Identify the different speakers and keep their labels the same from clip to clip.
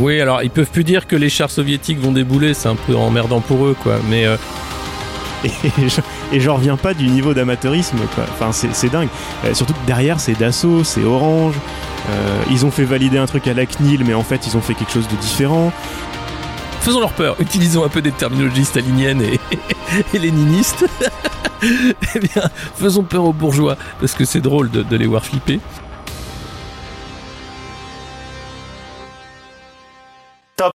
Speaker 1: Oui, alors ils peuvent plus dire que les chars soviétiques vont débouler, c'est un peu emmerdant pour eux, quoi. Mais euh,
Speaker 2: et j'en reviens pas du niveau d'amateurisme, quoi. Enfin, c'est dingue. Euh, surtout que derrière, c'est Dassault, c'est Orange. Euh, ils ont fait valider un truc à la CNIL, mais en fait, ils ont fait quelque chose de différent.
Speaker 1: Faisons leur peur, utilisons un peu des terminologies staliniennes et, et léninistes. eh bien, faisons peur aux bourgeois, parce que c'est drôle de, de les voir flipper.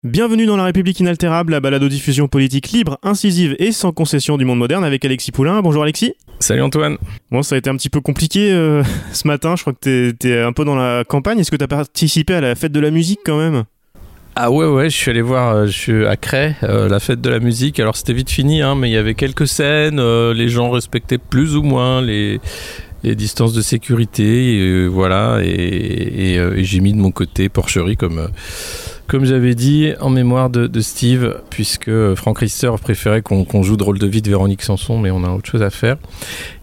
Speaker 2: Bienvenue dans La République inaltérable, la balade aux diffusion politique libre, incisive et sans concession du monde moderne avec Alexis Poulain. Bonjour Alexis.
Speaker 1: Salut Antoine.
Speaker 2: Bon, ça a été un petit peu compliqué euh, ce matin. Je crois que tu es un peu dans la campagne. Est-ce que tu as participé à la fête de la musique quand même?
Speaker 1: Ah ouais ouais, je suis allé voir, euh, je suis à Cray, euh, la fête de la musique. Alors c'était vite fini, hein, mais il y avait quelques scènes, les gens respectaient plus ou moins les, les distances de sécurité, voilà, et, et j'ai mis de mon côté porcherie comme comme j'avais dit, en mémoire de, Steve, puisque Franck Rister préférait qu'on joue de rôle de vie de Véronique Sanson, mais on a autre chose à faire.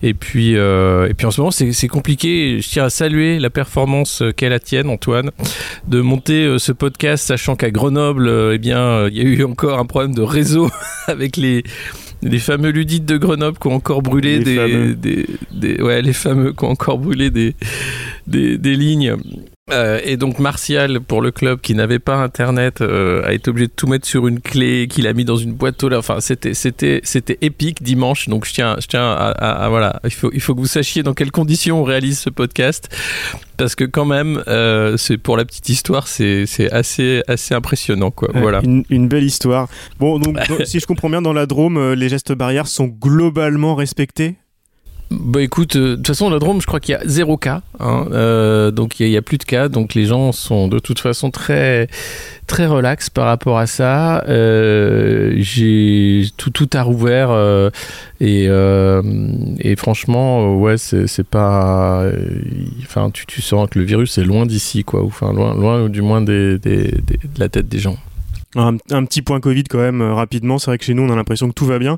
Speaker 1: Et puis, euh, et puis en ce moment, c'est compliqué. Je tiens à saluer la performance qu'est la tienne, Antoine, de monter euh, ce podcast, sachant qu'à Grenoble, euh, eh bien, il y a eu encore un problème de réseau avec les les fameux ludites de Grenoble qui ont encore brûlé des, des, ouais les fameux qui ont encore brûlé des des, des lignes euh, et donc Martial pour le club qui n'avait pas internet euh, a été obligé de tout mettre sur une clé qu'il a mis dans une boîte aux lettres. Enfin c'était c'était c'était épique dimanche. Donc je tiens je tiens à, voilà il faut il faut que vous sachiez dans quelles conditions on réalise ce podcast parce que quand même euh, c'est pour la petite histoire c'est c'est assez assez impressionnant quoi. voilà
Speaker 2: une, une, belle histoire. Bon donc si je comprends bien dans la Drôme les gestes barrières sont globalement respectés?
Speaker 1: Bah écoute, euh, de toute façon, la Drôme, je crois qu'il y a zéro cas. Hein, euh, donc il n'y a, plus de cas. Donc les gens sont de toute façon très, très relax par rapport à ça. Euh, j'ai tout, tout a rouvert. et, et franchement, ouais, c'est pas. Enfin, tu, tu sens que le virus est loin d'ici, quoi. Enfin, loin, loin du moins de la tête des gens.
Speaker 2: Un, petit point Covid quand même euh, rapidement. C'est vrai que chez nous on a l'impression que tout va bien,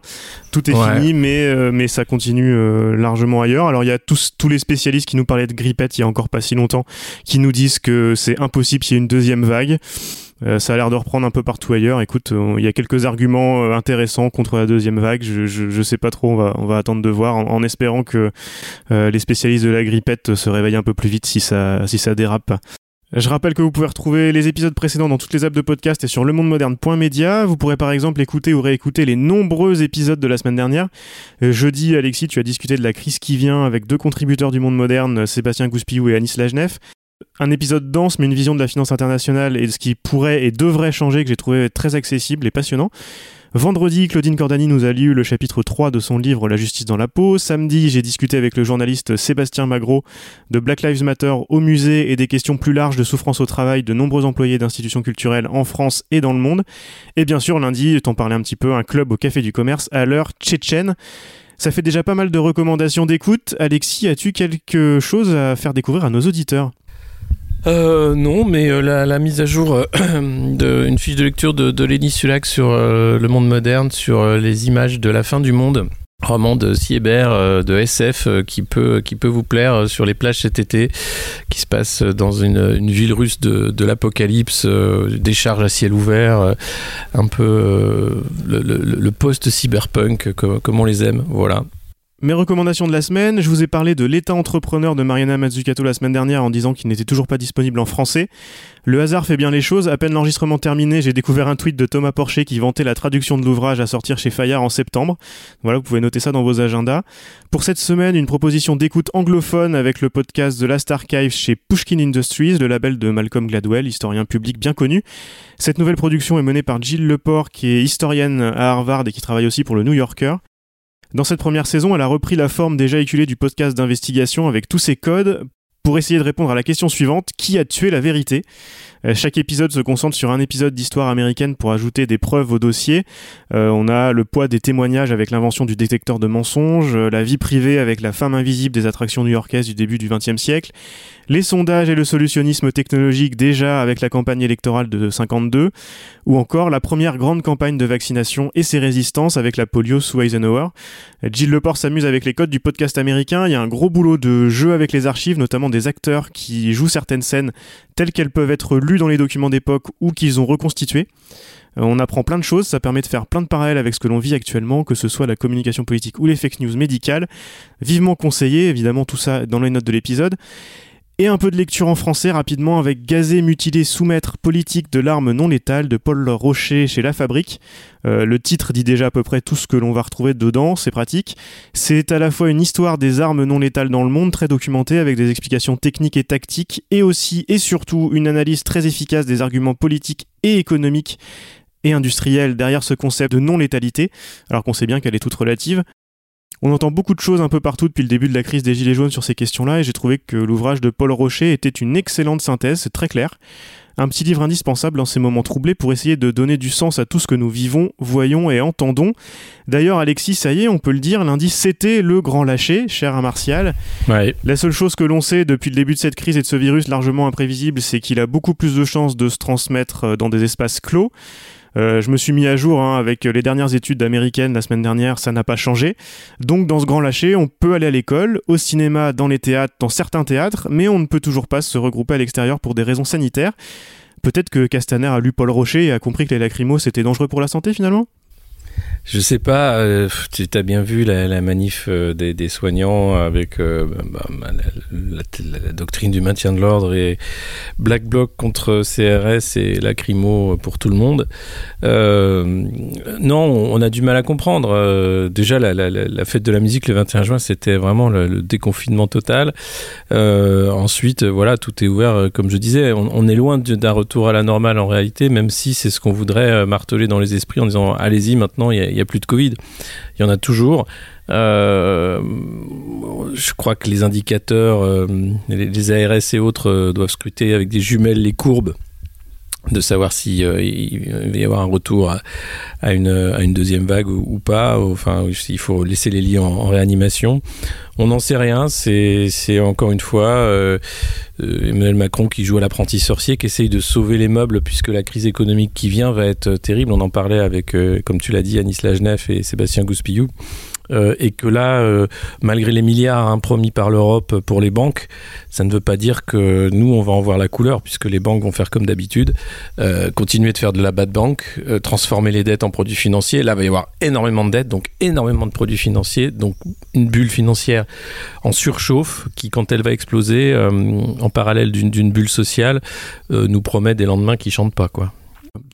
Speaker 2: tout est fini, mais euh, mais ça continue euh, largement ailleurs. Alors il y a tous tous les spécialistes qui nous parlaient de grippette il y a encore pas si longtemps, qui nous disent que c'est impossible qu'il y ait une deuxième vague. ça a l'air de reprendre un peu partout ailleurs. Écoute, il y a quelques arguments intéressants contre la deuxième vague. Je, je, sais pas trop. On va, on va attendre de voir, en, espérant que les spécialistes de la grippette se réveillent un peu plus vite si ça, si ça dérape. Je rappelle que vous pouvez retrouver les épisodes précédents dans toutes les apps de podcast et sur lemondemoderne.media. Vous pourrez par exemple écouter ou réécouter les nombreux épisodes de la semaine dernière. Euh, jeudi, Alexis, tu as discuté de la crise qui vient avec deux contributeurs du monde moderne, Sébastien Gouspillou et Anis Lajnef. Un épisode dense, mais une vision de la finance internationale et de ce qui pourrait et devrait changer que j'ai trouvé très accessible et passionnant. Vendredi, Claudine Cordani nous a lu le chapitre 3 de son livre La justice dans la peau. Samedi, j'ai discuté avec le journaliste Sébastien Magro de Black Lives Matter au musée et des questions plus larges de souffrance au travail de nombreux employés d'institutions culturelles en France et dans le monde. Et bien sûr, lundi, t'en parlais un petit peu, un club au Café du Commerce à l'heure tchétchène. Ça fait déjà pas mal de recommandations d'écoute. Alexis, as-tu quelque chose à faire découvrir à nos auditeurs?
Speaker 1: Euh, non, mais euh, la, mise à jour euh, d'une fiche de lecture de, de Lenny sur le monde moderne, sur les images de la fin du monde. Roman de Sieber de SF qui peut vous plaire sur les plages cet été qui se passe dans une, ville russe de, l'apocalypse des charges à ciel ouvert un peu le, post cyberpunk comme on les aime voilà
Speaker 2: mes recommandations de la semaine, je vous ai parlé de l'état entrepreneur de Mariana Mazzucato la semaine dernière en disant qu'il n'était toujours pas disponible en français. Le hasard fait bien les choses, à peine l'enregistrement terminé, j'ai découvert un tweet de Thomas Porcher qui vantait la traduction de l'ouvrage à sortir chez Fayard en septembre. Voilà, vous pouvez noter ça dans vos agendas. Pour cette semaine, une proposition d'écoute anglophone avec le podcast The Last Archive chez Pushkin Industries, le label de Malcolm Gladwell, historien public bien connu. Cette nouvelle production est menée par Jill Leport, qui est historienne à Harvard et qui travaille aussi pour le New Yorker. Dans cette première saison, elle a repris la forme déjà éculée du podcast d'investigation avec tous ses codes pour essayer de répondre à la question suivante. Qui a tué la vérité? Chaque épisode se concentre sur un épisode d'histoire américaine pour ajouter des preuves au dossier. Euh, on a le poids des témoignages avec l'invention du détecteur de mensonges, euh, la vie privée avec la femme invisible des attractions new-yorkaises du début du XXe siècle, les sondages et le solutionnisme technologique déjà avec la campagne électorale de 52, ou encore la première grande campagne de vaccination et ses résistances avec la polio sous Eisenhower. Jill Leport s'amuse avec les codes du podcast américain. Il y a un gros boulot de jeu avec les archives, notamment des acteurs qui jouent certaines scènes telles qu'elles peuvent être lues dans les documents d'époque ou qu'ils ont reconstitués. Euh, on apprend plein de choses, ça permet de faire plein de parallèles avec ce que l'on vit actuellement, que ce soit la communication politique ou les fake news médicales. Vivement conseillé, évidemment tout ça dans les notes de l'épisode. Et un peu de lecture en français rapidement avec Gazé, mutilé, soumettre, politique de l'arme non létale de Paul Rocher chez La Fabrique. Euh, le titre dit déjà à peu près tout ce que l'on va retrouver dedans, c'est pratique. C'est à la fois une histoire des armes non létales dans le monde, très documentée avec des explications techniques et tactiques, et aussi et surtout une analyse très efficace des arguments politiques et économiques et industriels derrière ce concept de non-létalité, alors qu'on sait bien qu'elle est toute relative. On entend beaucoup de choses un peu partout depuis le début de la crise des Gilets jaunes sur ces questions-là, et j'ai trouvé que l'ouvrage de Paul Rocher était une excellente synthèse, c'est très clair. Un petit livre indispensable en ces moments troublés pour essayer de donner du sens à tout ce que nous vivons, voyons et entendons. D'ailleurs, Alexis, ça y est, on peut le dire, lundi c'était le grand lâcher, cher à Martial. La seule chose que l'on sait depuis le début de cette crise et de ce virus largement imprévisible, c'est qu'il a beaucoup plus de chances de se transmettre euh, dans des espaces clos. Euh, je me suis mis à jour hein, avec les dernières études américaines la semaine dernière, ça n'a pas changé. Donc dans ce grand lâcher, on peut aller à l'école, au cinéma, dans les théâtres, dans certains théâtres, mais on ne peut toujours pas se regrouper à l'extérieur pour des raisons sanitaires. Peut-être que Castaner a lu Paul Rocher et a compris que les lacrymos c'était dangereux pour la santé finalement?
Speaker 1: Je sais pas, euh, tu as bien vu la, manif euh, des, soignants avec euh, bah, bah, la, doctrine du maintien de l'ordre et Black Bloc contre CRS et lacrymo pour tout le monde. non, on a du mal à comprendre. déjà, la, fête de la musique le 21 juin, c'était vraiment le, déconfinement total. ensuite, voilà, tout est ouvert, comme je disais. On, est loin d'un retour à la normale en réalité, même si c'est ce qu'on voudrait marteler dans les esprits en disant allez-y maintenant il n'y a, plus de Covid. Il y en a toujours. Euh, je crois que les indicateurs, euh, les, ARS et autres euh, doivent scruter avec des jumelles les courbes de savoir si il va y avoir un retour à, une, à une, deuxième vague ou, pas. Enfin, il faut laisser les lits en réanimation. On n'en sait rien. C'est encore une fois euh, euh, Emmanuel Macron qui joue à l'apprenti sorcier, qui essaye de sauver les meubles puisque la crise économique qui vient va être terrible. On en parlait avec, euh, comme tu l'as dit, Anis Lajnef et Sébastien Gouspillou. Euh, et que là, euh, malgré les milliards hein, promis par l'Europe pour les banques, ça ne veut pas dire que nous, on va en voir la couleur, puisque les banques vont faire comme d'habitude, euh, continuer de faire de la bad bank, transformer les dettes en produits financiers. Là, il va y avoir énormément de dettes, donc énormément de produits financiers, donc une bulle financière en surchauffe qui, quand elle va exploser, en parallèle d'une bulle sociale, nous promet des lendemains qui chantent pas, quoi.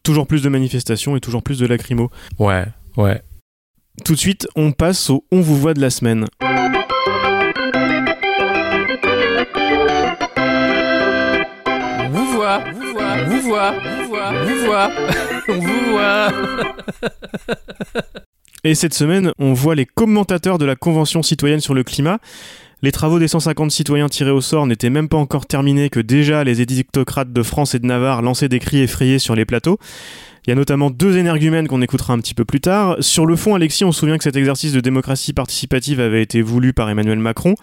Speaker 2: Toujours plus de manifestations et toujours plus de lacrymo.
Speaker 1: Ouais, ouais.
Speaker 2: Tout de suite, on passe au On vous voit de la semaine.
Speaker 1: Vous voit, vous voit, vous voit, vous voit, vous voit, on vous voit.
Speaker 2: Et cette semaine, on voit les commentateurs de la Convention citoyenne sur le climat. Les travaux des 150 citoyens tirés au sort n'étaient même pas encore terminés que déjà les édictocrates de France et de Navarre lançaient des cris effrayés sur les plateaux. Il y a notamment deux énergumènes qu'on écoutera un petit peu plus tard. Sur le fond, Alexis, on se souvient que cet exercice de démocratie participative avait été voulu par Emmanuel Macron,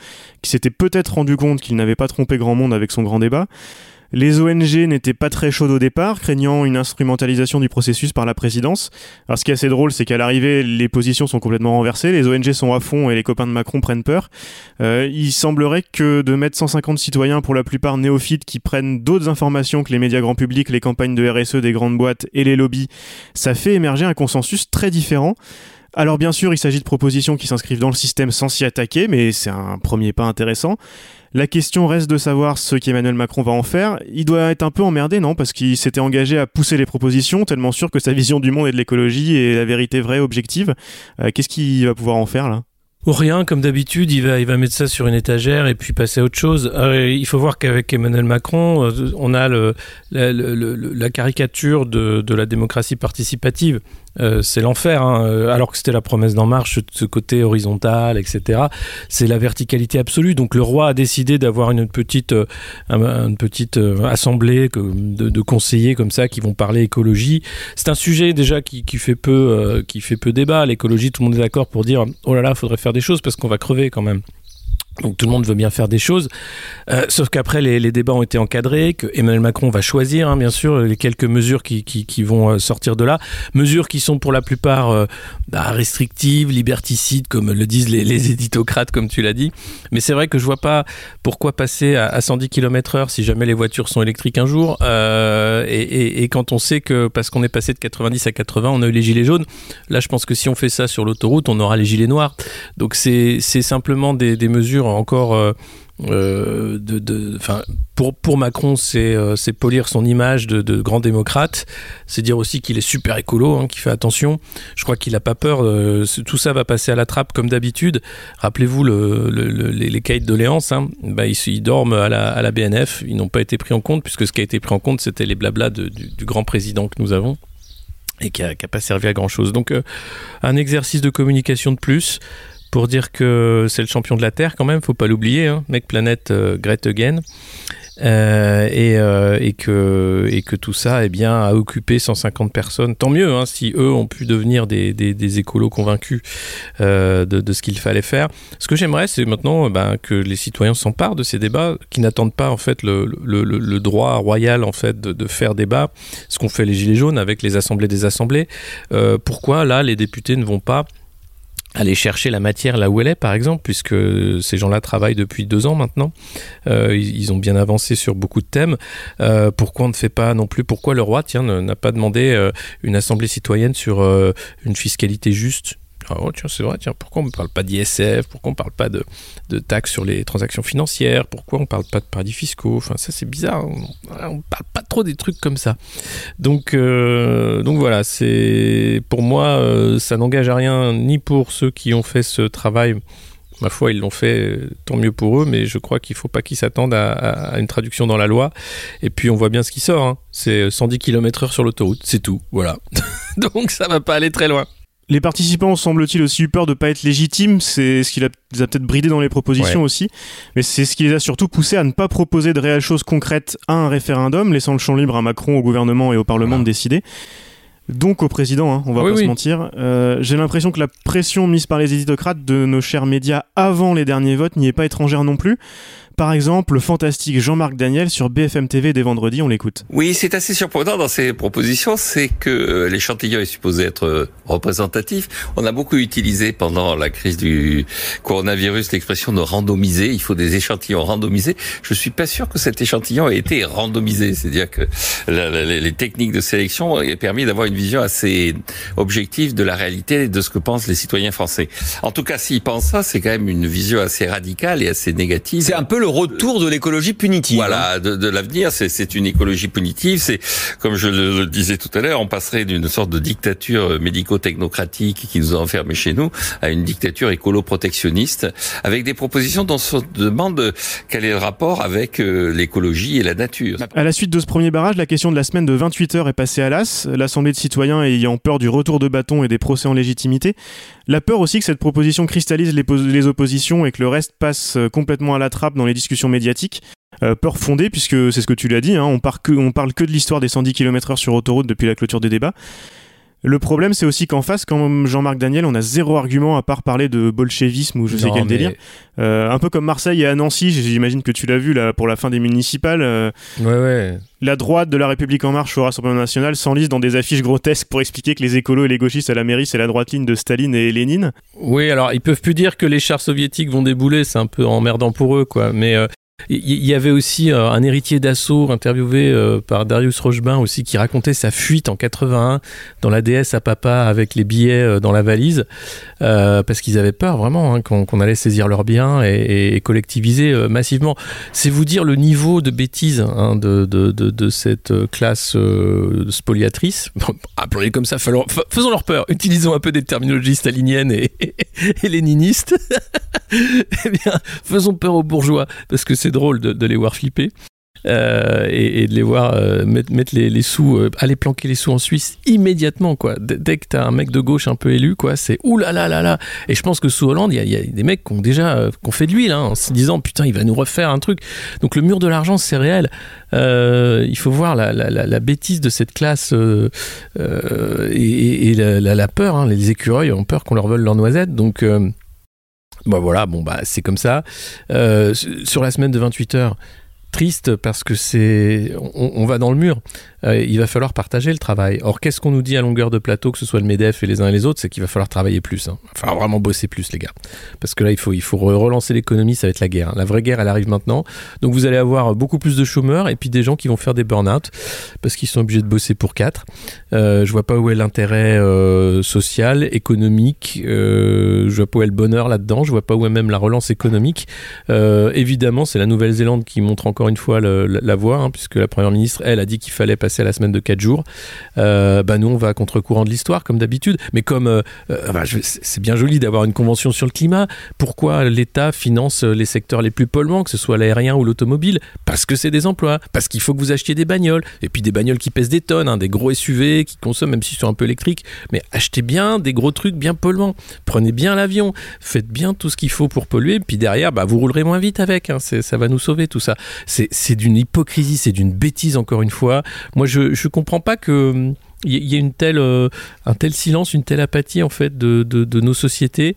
Speaker 2: qui s'était peut-être rendu compte qu'il n'avait pas trompé grand monde avec son grand débat. Les ONG n'étaient pas très chaudes au départ, craignant une instrumentalisation du processus par la présidence. Alors ce qui est assez drôle, c'est qu'à l'arrivée, les positions sont complètement renversées, les ONG sont à fond et les copains de Macron prennent peur. Euh, il semblerait que de mettre 150 citoyens, pour la plupart néophytes, qui prennent d'autres informations que les médias grand public, les campagnes de RSE des grandes boîtes et les lobbies, ça fait émerger un consensus très différent. Alors bien sûr, il s'agit de propositions qui s'inscrivent dans le système sans s'y attaquer, mais c'est un premier pas intéressant. La question reste de savoir ce qu'Emmanuel Macron va en faire. Il doit être un peu emmerdé, non? Parce qu'il s'était engagé à pousser les propositions, tellement sûr que sa vision du monde et de l'écologie est la vérité vraie, objective. Euh, qu'est-ce qu'il va pouvoir en faire là?
Speaker 1: Rien, comme d'habitude, il va, il va mettre ça sur une étagère et puis passer à autre chose. Il faut voir qu'avec Emmanuel Macron, euh, on a la, caricature de, la démocratie participative. Euh, c'est l'enfer, hein. euh, alors que c'était la promesse d'En Marche, ce côté horizontal, etc. C'est la verticalité absolue. Donc le roi a décidé d'avoir une petite, euh, une petite assemblée de, conseillers comme ça qui vont parler écologie. C'est un sujet déjà qui, fait peu, qui fait peu débat. L'écologie, tout le monde est d'accord pour dire oh là là, il faudrait faire des choses parce qu'on va crever quand même. Donc tout le monde veut bien faire des choses, euh, sauf qu'après les, débats ont été encadrés, que Emmanuel Macron va choisir, hein, bien sûr, les quelques mesures qui, vont euh, sortir de là, mesures qui sont pour la plupart euh, bah, restrictives, liberticides, comme le disent les, éditocrates, comme tu l'as dit. Mais c'est vrai que je vois pas pourquoi passer à, à 110 km/h si jamais les voitures sont électriques un jour, et, quand on sait que parce qu'on est passé de 90 à 80, on a eu les gilets jaunes. Là, je pense que si on fait ça sur l'autoroute, on aura les gilets noirs. Donc c'est simplement des mesures encore euh, euh, de, de pour, Macron, c'est euh, polir son image de, de grand démocrate. C'est dire aussi qu'il est super écolo, hein, qu'il fait attention. Je crois qu'il n'a pas peur. Euh, tout ça va passer à la trappe comme d'habitude. Rappelez-vous le, le, le, les, les caïds doléances. Hein, bah, ils, dorment à la, BNF. Ils n'ont pas été pris en compte puisque ce qui a été pris en compte, c'était les blablas de, du, grand président que nous avons et qui n'a pas servi à grand chose. Donc, euh, un exercice de communication de plus pour dire que c'est le champion de la Terre quand même, faut pas l'oublier, hein, mec planète euh, Great Again. Euh, et, euh, et, que, tout ça eh bien, a occupé 150 personnes. Tant mieux hein, si eux ont pu devenir des, écolos convaincus euh, de, ce qu'il fallait faire. Ce que j'aimerais, c'est maintenant ben, que les citoyens s'emparent de ces débats, qui n'attendent pas en fait le, droit royal en fait de, de faire débat, ce qu'ont fait les Gilets jaunes avec les assemblées des assemblées. Pourquoi là les députés ne vont pas aller chercher la matière là où elle est, par exemple, puisque ces gens-là travaillent depuis deux ans maintenant. Euh, ils, ont bien avancé sur beaucoup de thèmes. Euh, pourquoi on ne fait pas non plus Pourquoi le roi, tiens, n'a pas demandé euh, une assemblée citoyenne sur une fiscalité juste? Ah, oh, tiens, c'est vrai, tiens, pourquoi on ne parle pas d'ISF Pourquoi on ne parle pas de, de taxes sur les transactions financières Pourquoi on ne parle pas de paradis fiscaux? Enfin, ça, c'est bizarre. On ne parle pas trop des trucs comme ça. Donc, euh, donc voilà, c'est pour moi, euh, ça n'engage à rien ni pour ceux qui ont fait ce travail. Ma foi, ils l'ont fait, tant mieux pour eux, mais je crois qu'il ne faut pas qu'ils s'attendent à, à, une traduction dans la loi. Et puis, on voit bien ce qui sort. Hein. C'est 110 km/h sur l'autoroute, c'est tout. Voilà. donc, ça ne va pas aller très loin.
Speaker 2: Les participants semble-t-il aussi eu peur de pas être légitimes, c'est ce qui les a peut-être bridé dans les propositions ouais. aussi, mais c'est ce qui les a surtout poussés à ne pas proposer de réelles choses concrètes à un référendum, laissant le champ libre à Macron, au gouvernement et au Parlement voilà. de décider. Donc au président, hein, on va oui, pas oui. se mentir. Euh, J'ai l'impression que la pression mise par les éditocrates de nos chers médias avant les derniers votes n'y est pas étrangère non plus. Par exemple, le fantastique Jean-Marc Daniel sur BFM TV dès vendredi, on l'écoute.
Speaker 3: Oui, c'est assez surprenant dans ces propositions, c'est que euh, l'échantillon est supposé être euh, représentatif. On a beaucoup utilisé pendant la crise du coronavirus l'expression de randomiser. Il faut des échantillons randomisés. Je suis pas sûr que cet échantillon ait été randomisé. C'est-à-dire que la, la, les techniques de sélection ont permis d'avoir une vision assez objective de la réalité et de ce que pensent les citoyens français. En tout cas, s'ils pensent ça, c'est quand même une vision assez radicale et assez négative.
Speaker 4: C'est un peu le retour de l'écologie punitive.
Speaker 3: Voilà, hein. de, de l'avenir, c'est une écologie punitive. C'est, comme je le, le, disais tout à l'heure, on passerait d'une sorte de dictature médico-technocratique qui nous a enfermés chez nous à une dictature écolo-protectionniste, avec des propositions dont on se demande quel est le rapport avec euh, l'écologie et la nature.
Speaker 2: À la suite de ce premier barrage, la question de la semaine de 28 heures est passée à l'as. L'Assemblée de citoyens ayant peur du retour de bâton et des procès en légitimité, la peur aussi que cette proposition cristallise les, les oppositions et que le reste passe euh, complètement à la trappe dans les discussions médiatiques. Euh, peur fondée, puisque c'est ce que tu l'as dit, hein, on, parle que, on parle que de l'histoire des 110 km/h sur autoroute depuis la clôture des débats. Le problème, c'est aussi qu'en face, comme Jean-Marc Daniel, on a zéro argument à part parler de bolchevisme ou je non, sais quel mais... délire. Euh, un peu comme Marseille et à Nancy, j'imagine que tu l'as vu là pour la fin des municipales. Euh,
Speaker 1: ouais, ouais.
Speaker 2: La droite de la République en marche au Rassemblement national s'enlise dans des affiches grotesques pour expliquer que les écolos et les gauchistes à la mairie, c'est la droite ligne de Staline et Lénine.
Speaker 1: Oui, alors ils peuvent plus dire que les chars soviétiques vont débouler, c'est un peu emmerdant pour eux, quoi. Mais euh, il y avait aussi euh, un héritier d'assaut interviewé euh, par Darius Rochebin aussi qui racontait sa fuite en 81 dans la DS à papa avec les billets euh, dans la valise parce qu'ils avaient peur vraiment hein, qu'on qu allait saisir leurs biens et, collectiviser massivement. C'est vous dire le niveau de bêtise hein, de, cette classe spoliatrice. Appelons-les comme ça, faisons leur peur. Utilisons un peu des terminologies staliniennes et, et, et léninistes. eh bien, faisons peur aux bourgeois parce que c'est drôle de, les voir flipper. Euh, et, de les voir euh, mettre, les, sous, euh, aller planquer les sous en Suisse immédiatement, quoi. Dès que t'as un mec de gauche un peu élu, quoi, c'est oulala là là. Et je pense que sous Hollande, il y, a des mecs qui ont déjà ont fait de l'huile, hein, en se disant putain, il va nous refaire un truc. Donc le mur de l'argent, c'est réel. Il faut voir la, la, la, bêtise de cette classe et, la, peur. Hein, les écureuils ont peur qu'on leur vole leurs noisettes, donc Bah voilà, bon bah c'est comme ça. Euh, sur la semaine de 28 heures, triste parce que c'est on, va dans le mur. Euh, il va falloir partager le travail. Or, qu'est-ce qu'on nous dit à longueur de plateau, que ce soit le MEDEF et les uns et les autres, c'est qu'il va falloir travailler plus. Hein. Il va falloir vraiment bosser plus, les gars. Parce que là, il faut, il faut relancer l'économie, ça va être la guerre. Hein. La vraie guerre, elle arrive maintenant. Donc, vous allez avoir beaucoup plus de chômeurs et puis des gens qui vont faire des burn-out parce qu'ils sont obligés de bosser pour quatre. Euh, je vois pas où est l'intérêt euh, social, économique. Euh, je vois pas où est le bonheur là-dedans. Je vois pas où est même la relance économique. Évidemment, c'est la Nouvelle-Zélande qui montre encore une fois la, voie, hein, puisque la première ministre, elle, a dit qu'il fallait passer à la semaine de 4 jours. Euh, bah nous, on va à contre-courant de l'histoire, comme d'habitude. Mais comme euh, euh, c'est bien joli d'avoir une convention sur le climat, pourquoi l'État finance les secteurs les plus polluants, que ce soit l'aérien ou l'automobile? Parce que c'est des emplois, parce qu'il faut que vous achetiez des bagnoles, et puis des bagnoles qui pèsent des tonnes, hein, des gros SUV qui consomment, même s'ils sont un peu électriques, mais achetez bien des gros trucs bien polluants. Prenez bien l'avion, faites bien tout ce qu'il faut pour polluer, puis derrière, bah, vous roulerez moins vite avec. Hein, ça va nous sauver tout ça. C'est d'une hypocrisie, c'est d'une bêtise encore une fois. Moi, je, je, comprends pas que il y, ait euh, un tel silence, une telle apathie en fait de nos sociétés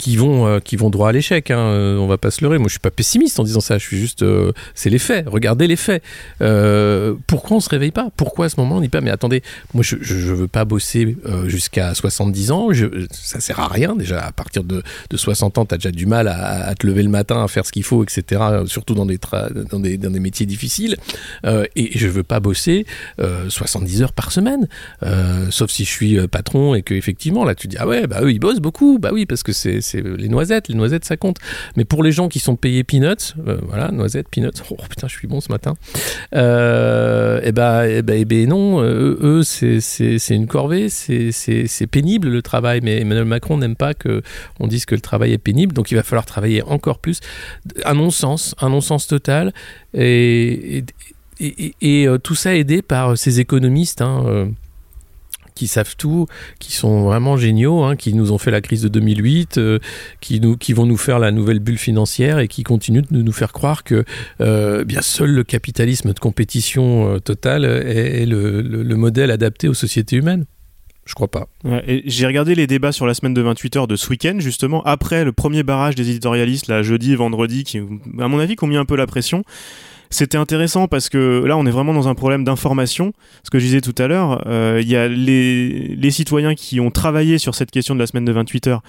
Speaker 1: qui vont, euh, qui vont droit à l'échec. Hein. Euh, on va pas se leurrer. Moi, je suis pas pessimiste en disant ça. Je suis juste, euh, c'est les faits. Regardez les faits. pourquoi on se réveille pas? Pourquoi à ce moment on dit pas Mais attendez, moi, je, je, veux pas bosser jusqu'à 70 ans. Je, ça sert à rien déjà. À partir de, de 60 ans, tu as déjà du mal à, te lever le matin, à faire ce qu'il faut, etc. Surtout dans des, dans des, dans des métiers difficiles. et je veux pas bosser 70 heures par semaine. sauf si je suis patron et que effectivement là, tu dis ah ouais, bah eux ils bossent beaucoup. Bah oui, parce que c'est c'est les noisettes. Les noisettes, ça compte. Mais pour les gens qui sont payés peanuts, euh, voilà, noisettes, peanuts, oh putain, je suis bon ce matin. Euh, et eh ben, et eh ben, et eh ben non, euh, eux, c'est une corvée, c'est pénible le travail. Mais Emmanuel Macron n'aime pas que on dise que le travail est pénible, donc il va falloir travailler encore plus. Un non-sens, un non-sens total. Et, et, et, tout ça aidé par ces économistes. Hein, qui savent tout, qui sont vraiment géniaux, hein, qui nous ont fait la crise de 2008, euh, qui, qui vont nous faire la nouvelle bulle financière et qui continuent de nous faire croire que euh, bien seul le capitalisme de compétition euh, totale est, le, modèle adapté aux sociétés humaines. Je crois pas.
Speaker 2: j'ai regardé les débats sur la semaine de 28 heures de ce week-end, justement, après le premier barrage des éditorialistes, là, jeudi vendredi, qui, à mon avis, ont mis un peu la pression. C'était intéressant parce que là, on est vraiment dans un problème d'information. Ce que je disais tout à l'heure, euh, il y a les, les citoyens qui ont travaillé sur cette question de la semaine de 28 heures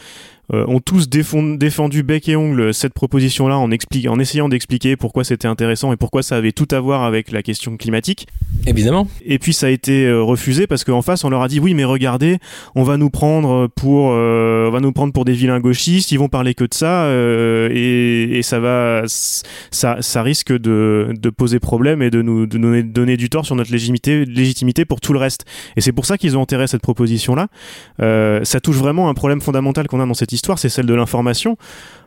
Speaker 2: euh, ont tous défendu bec et ongle cette proposition-là en, en essayant d'expliquer pourquoi c'était intéressant et pourquoi ça avait tout à voir avec la question climatique.
Speaker 1: Évidemment.
Speaker 2: Et puis ça a été euh, refusé parce qu'en face on leur a dit oui mais regardez, on va nous prendre pour, euh, on va nous prendre pour des vilains gauchistes, ils vont parler que de ça et, et, ça va, ça, ça risque de, de, poser problème et de nous de donner, donner, du tort sur notre légitimité, légitimité pour tout le reste. Et c'est pour ça qu'ils ont enterré cette proposition-là. ça touche vraiment un problème fondamental qu'on a dans cette histoire c'est celle de l'information.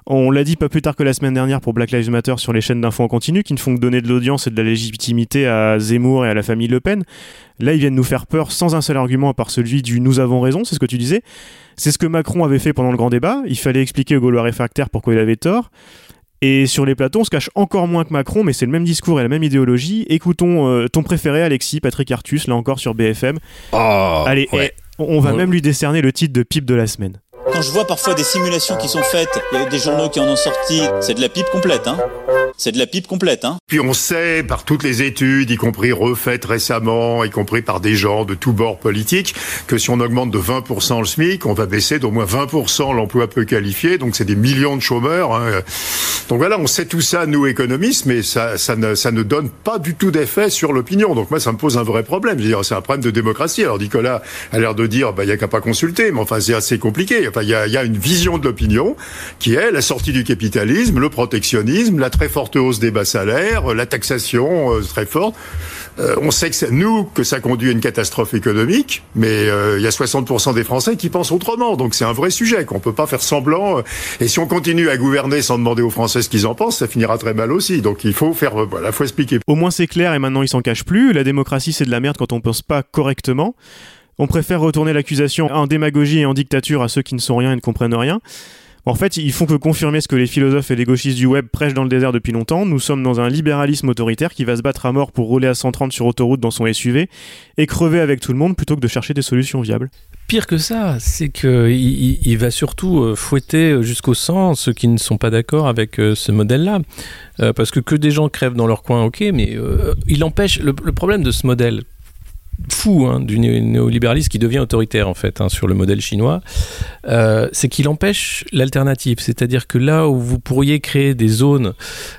Speaker 2: On l'a dit pas plus tard que la semaine dernière pour Black Lives Matter sur les chaînes d'infos en continu qui ne font que donner de l'audience et de la légitimité à Zemmour et à la famille Le Pen. Là, ils viennent nous faire peur sans un seul argument à part celui du nous avons raison, c'est ce que tu disais. C'est ce que Macron avait fait pendant le grand débat. Il fallait expliquer aux Gaulois réfractaires pourquoi il avait tort. Et sur les plateaux, on se cache encore moins que Macron, mais c'est le même discours et la même idéologie. Écoutons euh, ton préféré, Alexis, Patrick Artus, là encore sur BFM.
Speaker 3: Oh,
Speaker 2: Allez, eh, on va même lui décerner le titre de pipe de la semaine.
Speaker 4: Quand je vois parfois des simulations qui sont faites, il y a des journaux qui en ont sorti, c'est de la pipe complète, hein. C'est de la pipe complète, hein.
Speaker 5: Puis on sait par toutes les études, y compris refaites récemment, y compris par des gens de tous bords politiques, que si on augmente de 20% le SMIC, on va baisser d'au moins 20% l'emploi peu qualifié, donc c'est des millions de chômeurs. Hein. Donc voilà, on sait tout ça, nous économistes, mais ça, ça, ne, ça ne donne pas du tout d'effet sur l'opinion. Donc moi, ça me pose un vrai problème. C'est un problème de démocratie. Alors Nicolas a l'air de dire, bah, il n'y a qu'à pas consulter, mais enfin, c'est assez compliqué il y a, une vision de l'opinion qui est la sortie du capitalisme, le protectionnisme, la très forte hausse des bas salaires, la taxation euh, très forte. Euh, on sait que c'est nous que ça conduit à une catastrophe économique, mais euh, il y a 60% des Français qui pensent autrement. Donc c'est un vrai sujet qu'on peut pas faire semblant. et si on continue à gouverner sans demander aux Français ce qu'ils en pensent, ça finira très mal aussi. Donc il faut faire, voilà, faut expliquer.
Speaker 2: Au moins c'est clair et maintenant ils s'en cachent plus. La démocratie c'est de la merde quand on pense pas correctement. On préfère retourner l'accusation en démagogie et en dictature à ceux qui ne sont rien et ne comprennent rien. En fait, ils font que confirmer ce que les philosophes et les gauchistes du web prêchent dans le désert depuis longtemps. Nous sommes dans un libéralisme autoritaire qui va se battre à mort pour rouler à 130 sur autoroute dans son SUV et crever avec tout le monde plutôt que de chercher des solutions viables.
Speaker 1: Pire que ça, c'est qu'il il, va surtout euh, fouetter jusqu'au sang ceux qui ne sont pas d'accord avec euh, ce modèle-là. Euh, parce que que des gens crèvent dans leur coin, ok, mais il empêche. le, problème de ce modèle, fou hein, du néolibéralisme qui devient autoritaire en fait hein, sur le modèle chinois, euh, c'est qu'il empêche l'alternative. C'est-à-dire que là où vous pourriez créer des zones,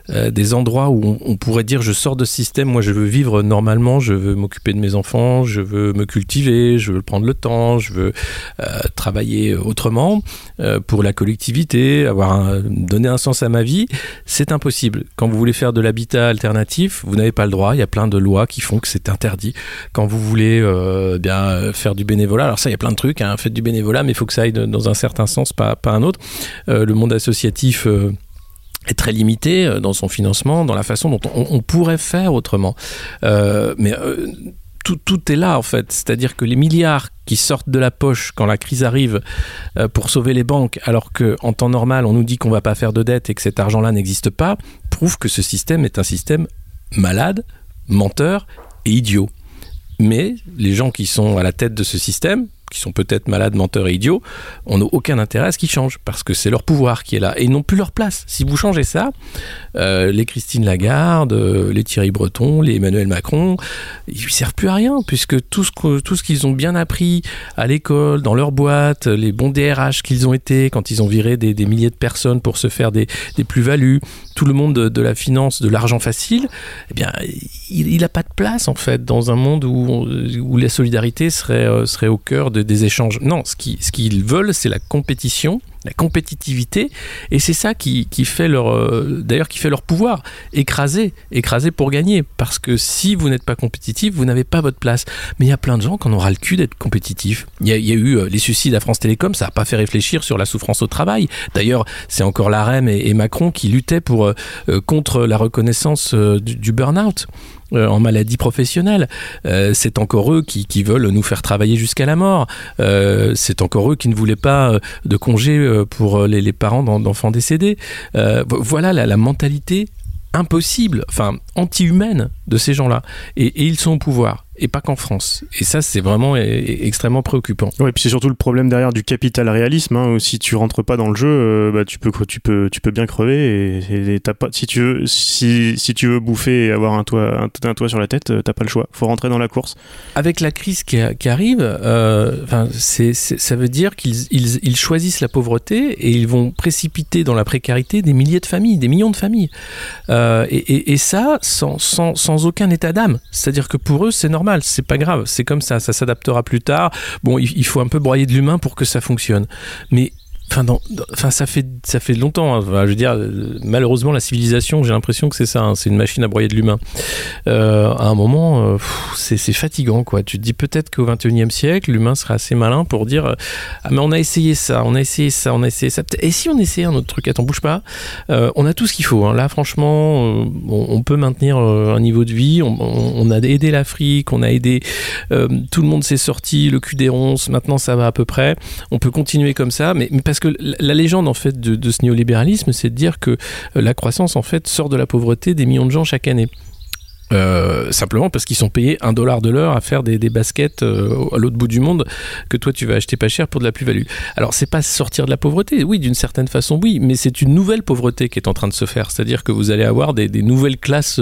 Speaker 1: euh, des endroits où on, pourrait dire je sors de ce système, moi je veux vivre normalement, je veux m'occuper de mes enfants, je veux me cultiver, je veux prendre le temps, je veux euh, travailler autrement pour la collectivité, avoir donner un sens à ma vie, c'est impossible. Quand vous voulez faire de l'habitat alternatif, vous n'avez pas le droit. Il y a plein de lois qui font que c'est interdit. Quand vous voulez euh, bien faire du bénévolat, alors ça, il y a plein de trucs, hein, faites du bénévolat, mais il faut que ça aille dans un certain sens, pas, pas un autre. Euh, le monde associatif euh, est très limité dans son financement, dans la façon dont on, pourrait faire autrement. mais tout, tout, est là en fait, c'est-à-dire que les milliards qui sortent de la poche quand la crise arrive pour sauver les banques, alors que en temps normal on nous dit qu'on va pas faire de dette et que cet argent-là n'existe pas, prouvent que ce système est un système malade, menteur et idiot. Mais les gens qui sont à la tête de ce système, qui sont peut-être malades, menteurs et idiots, on n'a aucun intérêt à ce qu'ils changent, parce que c'est leur pouvoir qui est là, et ils n'ont plus leur place. Si vous changez ça, euh, les Christine Lagarde, euh, les Thierry Breton, les Emmanuel Macron, ils ne servent plus à rien, puisque tout ce, qu'ils ont bien appris à l'école, dans leur boîte, les bons DRH qu'ils ont été, quand ils ont viré des, milliers de personnes pour se faire des, plus-values, tout le monde de, la finance, de l'argent facile, eh bien, il n'a pas de place, en fait, dans un monde où, la solidarité serait, euh, serait au cœur des échanges. Non, ce qu'ils ce veulent, c'est la compétition la compétitivité, et c'est ça qui, fait leur, euh, d'ailleurs, qui fait leur pouvoir, écraser, écraser pour gagner, parce que si vous n'êtes pas compétitif, vous n'avez pas votre place. Mais il y a plein de gens qui en aura le cul d'être compétitifs. Il y, a, eu euh, les suicides à France Télécom, ça n'a pas fait réfléchir sur la souffrance au travail. D'ailleurs, c'est encore l'AREM et, et, Macron qui luttaient pour, euh, contre la reconnaissance du, burn-out. En maladie professionnelle. C'est encore eux qui, veulent nous faire travailler jusqu'à la mort. C'est encore eux qui ne voulaient pas de congé pour les, parents d'enfants décédés. voilà la, mentalité impossible, enfin anti-humaine de ces gens-là. et, ils sont au pouvoir et pas qu'en France. Et ça, c'est vraiment e-, e-, extrêmement préoccupant.
Speaker 2: Oui, et puis c'est surtout le problème derrière du capital réalisme. Hein, si tu rentres pas dans le jeu, euh, bah, tu peux, tu peux, tu peux bien crever. Et, pas, si tu veux, si, si, tu veux bouffer et avoir un toit, un, toit sur la tête, euh, t'as pas le choix. Faut rentrer dans la course.
Speaker 1: Avec la crise qui, qui arrive, euh, ça veut dire qu'ils ils, ils choisissent la pauvreté et ils vont précipiter dans la précarité des milliers de familles, des millions de familles. Euh, et, et, ça, sans, sans, sans aucun état d'âme. C'est-à-dire que pour eux, c'est normal c'est pas grave, c'est comme ça, ça s'adaptera plus tard. Bon, il, faut un peu broyer de l'humain pour que ça fonctionne. Mais Enfin, ça fait ça fait longtemps. Hein. je veux dire, euh, malheureusement, la civilisation, j'ai l'impression que c'est ça. Hein. c'est une machine à broyer de l'humain. Euh, à un moment, euh, c'est fatigant, quoi. Tu te dis peut-être qu'au 21e siècle, l'humain sera assez malin pour dire ah mais on a essayé ça, on a essayé ça, on a essayé ça. Et si on essayait un autre truc, attends, bouge pas. on a tout ce qu'il faut. Hein. Là, franchement, on, peut maintenir un niveau de vie. On, a aidé l'Afrique, on a aidé tout le monde s'est sorti, le cul des ronces. Maintenant, ça va à peu près. On peut continuer comme ça, mais, mais parce que la légende en fait de, ce néolibéralisme, c'est de dire que euh, la croissance en fait sort de la pauvreté des millions de gens chaque année. Euh, simplement parce qu'ils sont payés un dollar de l'heure à faire des, baskets euh, à l'autre bout du monde que toi tu vas acheter pas cher pour de la plus-value. Alors c'est pas sortir de la pauvreté, oui d'une certaine façon oui, mais c'est une nouvelle pauvreté qui est en train de se faire, c'est-à-dire que vous allez avoir des, nouvelles classes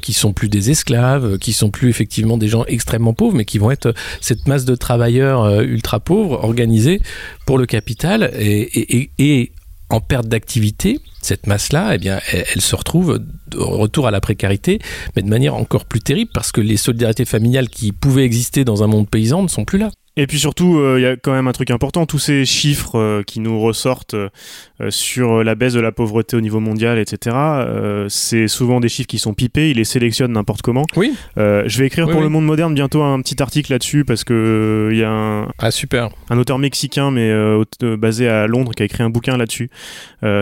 Speaker 1: qui sont plus des esclaves, qui sont plus effectivement des gens extrêmement pauvres, mais qui vont être cette masse de travailleurs ultra pauvres organisés pour le capital et, en perte d'activité, cette masse-là, eh bien, elle, se retrouve de retour à la précarité, mais de manière encore plus terrible parce que les solidarités familiales qui pouvaient exister dans un monde paysan ne sont plus là.
Speaker 2: Et puis surtout, euh, il y a quand même un truc important, tous ces chiffres euh, qui nous ressortent euh, sur la baisse de la pauvreté au niveau mondial, etc. c'est souvent des chiffres qui sont pipés, ils les sélectionnent n'importe comment.
Speaker 1: Oui.
Speaker 2: je vais écrire pour le Monde Moderne bientôt un petit article là-dessus parce que il y a un,
Speaker 1: ah, super.
Speaker 2: un auteur mexicain mais basé à Londres qui a écrit un bouquin là-dessus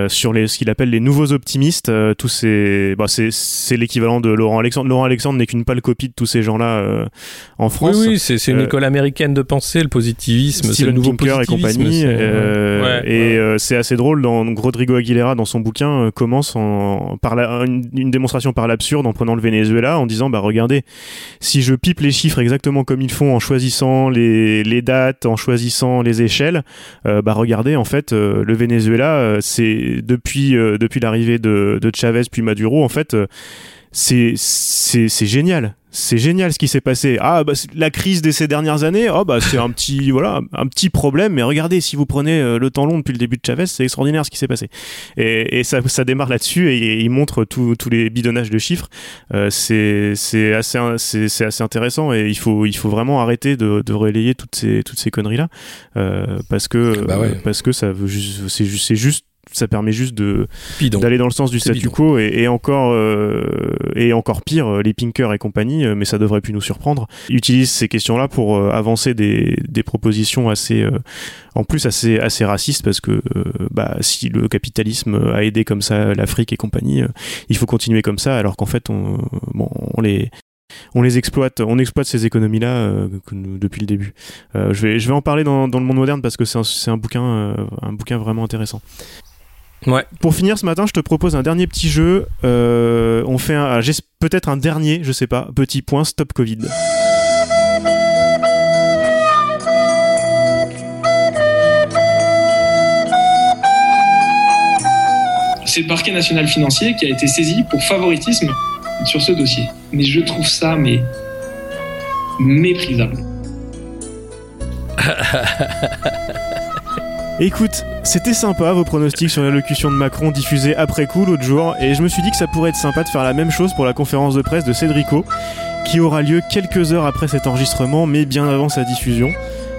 Speaker 2: sur les, ce qu'il appelle les nouveaux optimistes. tous ces, bah, c'est l'équivalent de Laurent Alexandre. Laurent Alexandre n'est qu'une pâle copie de tous ces gens-là en France.
Speaker 1: Oui, oui c'est une école américaine de pensée relancé le positivisme,
Speaker 2: c'est le nouveau Pinker et compagnie. et c'est assez drôle. Dans, Rodrigo Aguilera, dans son bouquin, commence en, par une, une, démonstration par l'absurde en prenant le Venezuela, en disant bah regardez, si je pipe les chiffres exactement comme ils font en choisissant les, les dates, en choisissant les échelles, bah regardez en fait le Venezuela, c'est depuis depuis l'arrivée de, de Chavez puis Maduro, en fait c'est c'est génial c'est génial ce qui s'est passé. Ah bah la crise de ces dernières années, oh bah c'est un petit voilà un petit problème, mais regardez si vous prenez euh, le temps long depuis le début de Chavez, c'est extraordinaire ce qui s'est passé. Et, et ça, ça, démarre là-dessus et, il montre tous les bidonnages de chiffres. Euh, c'est c'est assez c'est assez intéressant et il faut il faut vraiment arrêter de, de relayer toutes ces toutes ces conneries là euh, parce que bah parce que ça veut c'est juste c'est juste ça permet juste de d'aller dans le sens du statu quo et, encore euh, et encore pire euh, les Pinkers et compagnie euh, mais ça devrait plus nous surprendre utilisent ces questions là pour avancer des, des propositions assez en plus assez assez racistes parce que bah si le capitalisme a aidé comme ça l'Afrique et compagnie il faut continuer comme ça alors qu'en fait on bon on les on les exploite, on exploite ces économies-là depuis le début. je, vais, je vais en parler dans, dans le monde moderne parce que c'est un, un, bouquin, un bouquin vraiment intéressant.
Speaker 1: Ouais.
Speaker 2: Pour finir ce matin, je te propose un dernier petit jeu. Euh, on fait un, peut-être un dernier, je sais pas, petit point stop Covid.
Speaker 6: C'est le parquet national financier qui a été saisi pour favoritisme sur ce dossier. Mais je trouve ça mais méprisable.
Speaker 2: Écoute, c'était sympa vos pronostics sur l'allocution de Macron diffusée après coup l'autre jour, et je me suis dit que ça pourrait être sympa de faire la même chose pour la conférence de presse de Cédrico, qui aura lieu quelques heures après cet enregistrement, mais bien avant sa diffusion.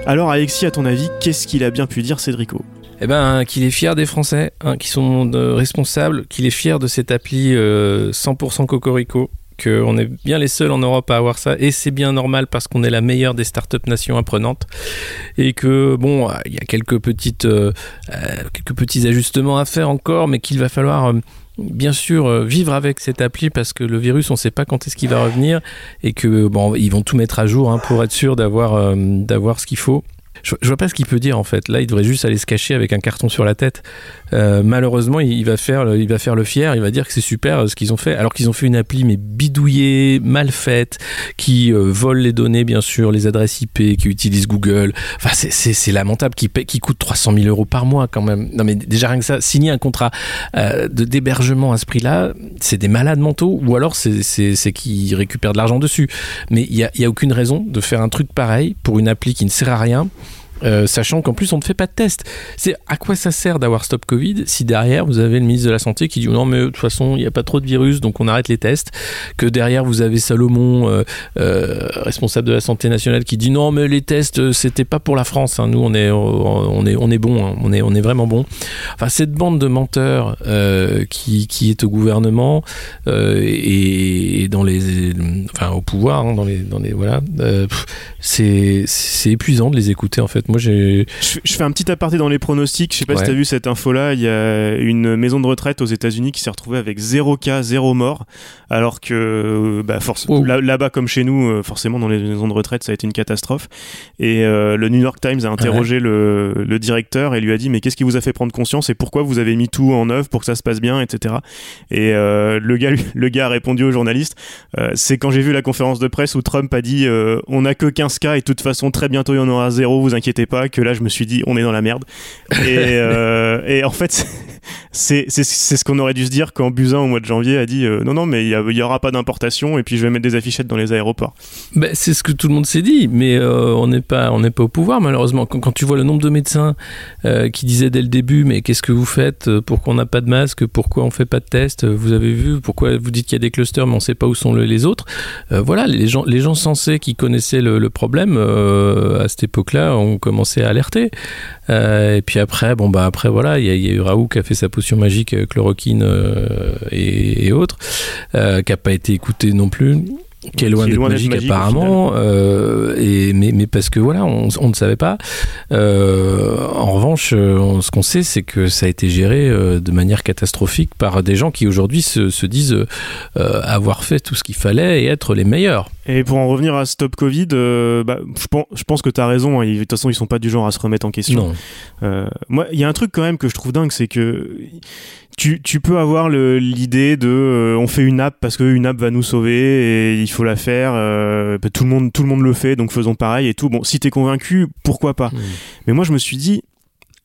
Speaker 2: Alors Alexis, à ton avis, qu'est-ce qu'il a bien pu dire Cédrico?
Speaker 1: Eh ben, qu'il est fier des Français, hein, qui sont responsables, qu'il est fier de cette appli 100% euh, Cocorico, on est bien les seuls en Europe à avoir ça, et c'est bien normal parce qu'on est la meilleure des startups nations apprenantes, et que bon, il y a quelques petites, euh, euh, quelques petits ajustements à faire encore, mais qu'il va falloir euh, bien sûr vivre avec cette appli parce que le virus on ne sait pas quand est-ce qu'il va revenir et que bon ils vont tout mettre à jour hein, pour être sûr d'avoir d'avoir ce qu'il faut je, vois pas ce qu'il peut dire en fait. Là, il devrait juste aller se cacher avec un carton sur la tête. Euh, malheureusement, il, va faire, le, il va faire le fier. Il va dire que c'est super euh, ce qu'ils ont fait, alors qu'ils ont fait une appli mais bidouillée, mal faite, qui euh, vole les données bien sûr, les adresses IP, qui utilise Google. Enfin, c'est lamentable, qui qui coûte 300 000 euros par mois quand même. Non mais déjà rien que ça, signer un contrat de d'hébergement à ce prix-là, c'est des malades mentaux, ou alors c'est qu'ils récupèrent de l'argent dessus. Mais il y a aucune raison de faire un truc pareil pour une appli qui ne sert à rien. Euh, sachant qu'en plus on ne fait pas de test. C'est à quoi ça sert d'avoir Stop Covid si derrière vous avez le ministre de la Santé qui dit non mais de toute façon il n'y a pas trop de virus donc on arrête les tests, que derrière vous avez Salomon, euh, euh, responsable de la Santé nationale qui dit non mais les tests c'était pas pour la France, hein. nous on est on est on est bon, hein. on est on est vraiment bon. Enfin cette bande de menteurs qui, qui est au gouvernement et, dans les enfin au pouvoir hein, dans les dans les voilà c'est c'est épuisant de les écouter en fait moi j'ai.
Speaker 2: Je, fais un petit aparté dans les pronostics. Je sais pas si tu as vu cette info-là. Il y a une maison de retraite aux États-Unis qui s'est retrouvée avec 0 cas, 0 mort. Alors que euh, bah, oh. là-bas, comme chez nous, euh, forcément, dans les maisons de retraite, ça a été une catastrophe. Et euh, le New York Times a interrogé le, le, directeur et lui a dit Mais qu'est-ce qui vous a fait prendre conscience et pourquoi vous avez mis tout en œuvre pour que ça se passe bien, etc. Et le, gars, le gars a répondu aux journalistes C'est quand j'ai vu la conférence de presse où Trump a dit On n'a que 15 cas et de toute façon, très bientôt, il y en aura zéro, vous inquiétez pas que là je me suis dit on est dans la merde. Et, euh, et en fait c'est ce qu'on aurait dû se dire quand Buzyn au mois de janvier a dit euh, non non mais il y, aura pas d'importation et puis je vais mettre des affichettes dans les aéroports.
Speaker 1: Ben, c'est ce que tout le monde s'est dit mais euh, on n'est pas on n'est pas au pouvoir malheureusement. Quand, quand, tu vois le nombre de médecins qui disaient dès le début mais qu'est-ce que vous faites pourquoi on n'a pas de masque pourquoi on fait pas de tests vous avez vu pourquoi vous dites qu'il y a des clusters mais on sait pas où sont les autres. Voilà les gens les gens sensés qui connaissaient le, problème à cette époque-là ont commencé à alerter. Euh, et puis après, bon bah après voilà, il y, a eu Raoult qui a fait sa potion magique, euh, chloroquine euh, et, autres, qui n'a pas été écouté non plus. Qui est loin d'être magique, apparemment, euh, et mais, mais parce que voilà, on, on ne savait pas. Euh, en revanche, euh, ce qu'on sait, c'est que ça a été géré euh, de manière catastrophique par des gens qui aujourd'hui se, se, disent avoir fait tout ce qu'il fallait et être les meilleurs.
Speaker 2: Et pour en revenir à Stop Covid, bah, je, pense, je pense que tu as raison. Hein. de toute façon, ils sont pas du genre à se remettre en question. moi, il y a un truc quand même que je trouve dingue, c'est que tu, tu, peux avoir l'idée de euh, on fait une app parce qu'une app va nous sauver et il faut la faire euh, bah, tout le monde tout le monde le fait donc faisons pareil et tout. Bon si t'es convaincu pourquoi pas? Mais moi je me suis dit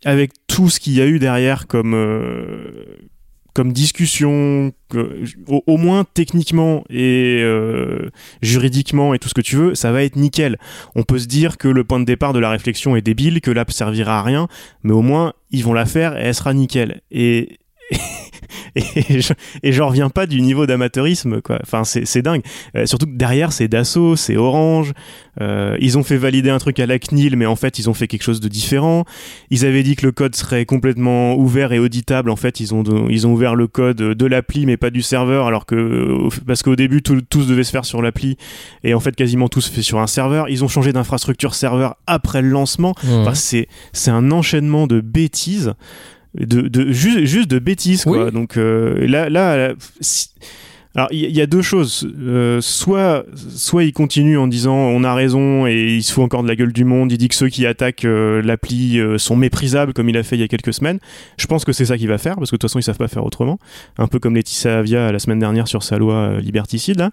Speaker 2: avec tout ce qu'il y a eu derrière comme euh, comme discussion au, au, moins techniquement et juridiquement et tout ce que tu veux ça va être nickel. On peut se dire que le point de départ de la réflexion est débile que l'app servira à rien mais au moins ils vont la faire et elle sera nickel. Et et, je, et j'en reviens pas du niveau d'amateurisme quoi. Enfin c'est dingue. Euh, surtout que derrière c'est Dassault c'est Orange. Euh, ils ont fait valider un truc à la CNIL mais en fait ils ont fait quelque chose de différent. Ils avaient dit que le code serait complètement ouvert et auditable. En fait ils ont ils ont ouvert le code de l'appli mais pas du serveur alors que parce qu'au début tout, se devait se faire sur l'appli. Et en fait quasiment tout se fait sur un serveur. Ils ont changé d'infrastructure serveur après le lancement. Enfin, c'est c'est un enchaînement de bêtises de, de juste, juste, de bêtises quoi. Donc euh, là, là, alors il y, a deux choses. Euh, soit, soit il continue en disant on a raison et il se fout encore de la gueule du monde. Il dit que ceux qui attaquent euh, l'appli sont méprisables comme il a fait il y a quelques semaines. Je pense que c'est ça qu'il va faire parce que de toute façon ils savent pas faire autrement. Un peu comme Laetitia Avia la semaine dernière sur sa loi liberticide là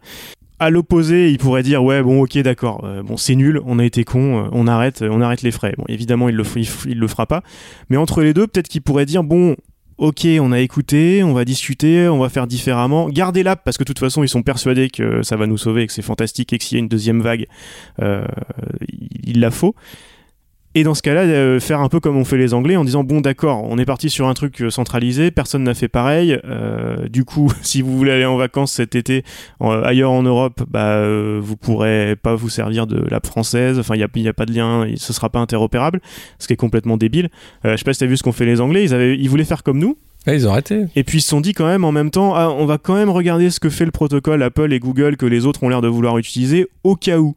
Speaker 2: à l'opposé, il pourrait dire ouais bon ok d'accord, euh, bon c'est nul, on a été con, euh, on arrête, on arrête les frais. Bon évidemment il le le fera pas, mais entre les deux peut-être qu'il pourrait dire bon ok on a écouté, on va discuter, on va faire différemment, gardez l'app parce que de toute façon ils sont persuadés que ça va nous sauver, que c'est fantastique et que s'il y a une deuxième vague, euh, il la faut. Et dans ce cas-là, euh, faire un peu comme on fait les Anglais en disant bon d'accord, on est parti sur un truc euh, centralisé, personne n'a fait pareil. Euh, du coup, si vous voulez aller en vacances cet été ailleurs en Europe, bah vous pourrez pas vous servir de l'app française. Enfin, il n'y a, pas de lien, ce sera pas interopérable, ce qui est complètement débile. je sais pas si t'as vu ce qu'ont fait les Anglais. Ils avaient, ils voulaient faire comme nous.
Speaker 1: ils ont arrêté.
Speaker 2: Et puis ils se sont dit quand même en même temps, ah, on va quand même regarder ce que fait le protocole Apple et Google que les autres ont l'air de vouloir utiliser au cas où.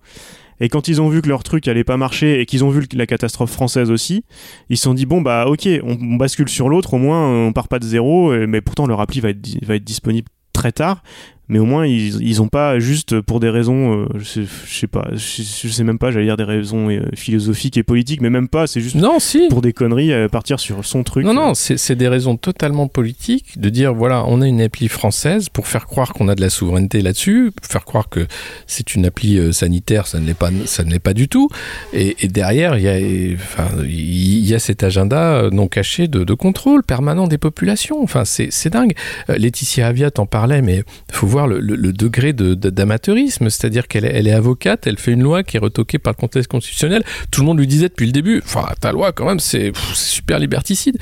Speaker 2: Et quand ils ont vu que leur truc allait pas marcher et qu'ils ont vu la catastrophe française aussi, ils se sont dit bon bah ok, on, bascule sur l'autre, au moins on part pas de zéro, mais pourtant leur appli va être, va être disponible très tard mais au moins ils, ils ont pas juste pour des raisons euh, je, sais, pas je, sais même pas j'allais dire des raisons euh, philosophiques et politiques mais même pas c'est juste
Speaker 1: non, si.
Speaker 2: pour des conneries euh, partir sur son truc
Speaker 1: non non c'est des raisons totalement politiques de dire voilà on a une appli française pour faire croire qu'on a de la souveraineté là-dessus faire croire que c'est une appli sanitaire ça ne l'est pas ça ne l'est pas du tout. Et, et derrière il y a enfin il y a cet agenda non caché de, de contrôle permanent des populations. Enfin c'est dingue. Laetitia Avia t'en parlait mais faut voir le, le, degré d'amateurisme, de, c'est-à-dire qu'elle elle est avocate, elle fait une loi qui est retoquée par le contexte constitutionnel. Tout le monde lui disait depuis le début, enfin ta loi quand même c'est super liberticide.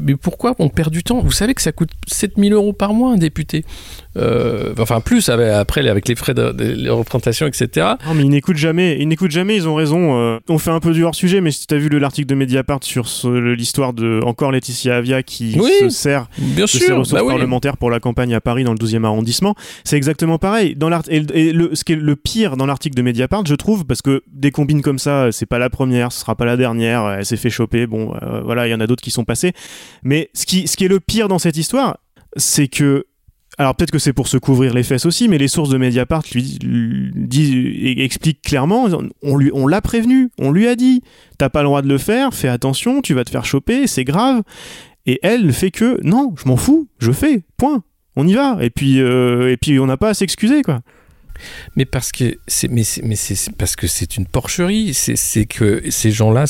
Speaker 1: mais pourquoi on perd du temps? Vous savez que ça coûte 7000 euros par mois un député. Euh, enfin plus après avec les frais de, de représentation etc
Speaker 2: non mais ils n'écoutent jamais ils n'écoutent jamais ils ont raison euh, on fait un peu du hors sujet mais si tu as vu l'article de Mediapart sur l'histoire de encore Laetitia Avia qui se sert
Speaker 1: bien
Speaker 2: de
Speaker 1: sûr,
Speaker 2: ses ressources
Speaker 1: bah oui.
Speaker 2: parlementaires pour la campagne à Paris dans le 12e arrondissement c'est exactement pareil. Dans et, le, ce qui est le pire dans l'article de Mediapart je trouve parce que des combines comme ça c'est pas la première ce sera pas la dernière elle s'est fait choper bon euh, voilà il y en a d'autres qui sont passés mais ce qui est le pire dans cette histoire c'est que alors peut-être que c'est pour se couvrir les fesses aussi, mais les sources de Mediapart lui, expliquent clairement, on lui, on l'a prévenu, on lui a dit, t'as pas le droit de le faire, fais attention, tu vas te faire choper, c'est grave. Et elle ne fait que, non, je m'en fous, je fais, point, on y va. Et puis, euh, et puis on n'a pas à s'excuser, quoi.
Speaker 1: Mais parce que c'est mais mais c'est parce que c'est une porcherie. C'est que ces gens-là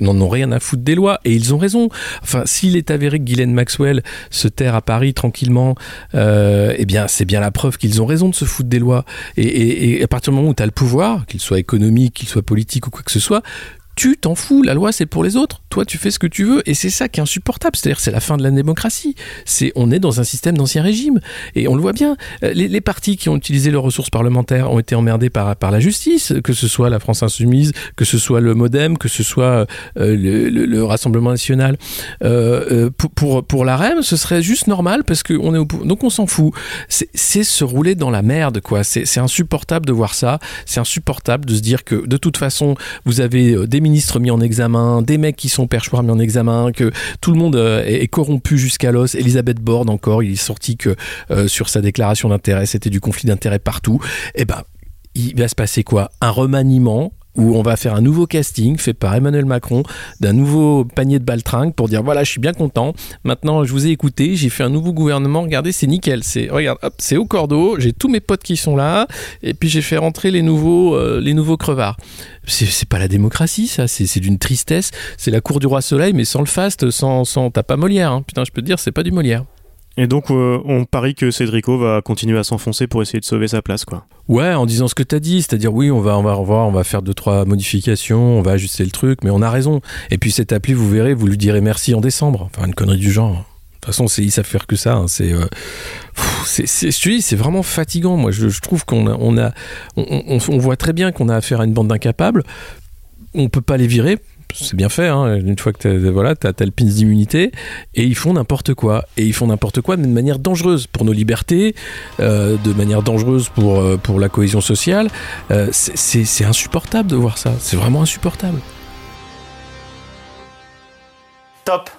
Speaker 1: n'en ont rien à foutre des lois et ils ont raison. Enfin, s'il est avéré que Guylaine Maxwell se terre à Paris tranquillement, euh, eh bien c'est bien la preuve qu'ils ont raison de se foutre des lois. Et, et, et à partir du moment où tu as le pouvoir, qu'il soit économique, qu'il soit politique ou quoi que ce soit, tu t'en fous, la loi c'est pour les autres, toi tu fais ce que tu veux, et c'est ça qui est insupportable, c'est-à-dire c'est la fin de la démocratie, c'est on est dans un système d'ancien régime, et on le voit bien, euh, les, partis qui ont utilisé leurs ressources parlementaires ont été emmerdés par, par la justice, que ce soit la France Insoumise, que ce soit le Modem, que ce soit euh, le, Rassemblement National, euh, pour, pour, pour la REM, ce serait juste normal parce qu'on est au donc on s'en fout, c'est se rouler dans la merde, quoi, c'est insupportable de voir ça, c'est insupportable de se dire que de toute façon vous avez des ministres mis en examen, des mecs qui sont perchoirs mis en examen, que tout le monde euh, est, corrompu jusqu'à l'os. Elisabeth Borne encore, il est sorti que euh, sur sa déclaration d'intérêt, c'était du conflit d'intérêt partout. Eh ben, il va se passer quoi? Un remaniement où on va faire un nouveau casting fait par Emmanuel Macron d'un nouveau panier de baltringue pour dire voilà je suis bien content. Maintenant je vous ai écouté j'ai fait un nouveau gouvernement. Regardez c'est nickel. C'est regarde hop c'est au cordeau. J'ai tous mes potes qui sont là. Et puis j'ai fait rentrer les nouveaux euh, les nouveaux crevards. C'est pas la démocratie ça. C'est d'une tristesse. C'est la cour du roi soleil mais sans le faste sans sans t'as pas Molière hein. putain je peux te dire c'est pas du Molière
Speaker 2: et donc, euh, on parie que Cédrico va continuer à s'enfoncer pour essayer de sauver sa place, quoi.
Speaker 1: Ouais, en disant ce que t'as dit, c'est-à-dire oui, on va, on va revoir, on va faire deux trois modifications, on va ajuster le truc, mais on a raison. Et puis cette appli, vous verrez, vous lui direz merci en décembre. Enfin, une connerie du genre. De toute façon, ils savent faire que ça. Hein. C'est, euh, c'est, c'est vraiment fatigant. Moi, je, trouve qu'on a, on a, on voit très bien qu'on a affaire à une bande d'incapables. On peut pas les virer c'est bien fait, hein, une fois que tu voilà, as, le pins d'immunité, et ils font n'importe quoi. Et ils font n'importe quoi, de manière dangereuse pour nos libertés, euh, de manière dangereuse pour, euh, pour la cohésion sociale. Euh, c'est insupportable de voir ça, c'est vraiment insupportable.
Speaker 4: Top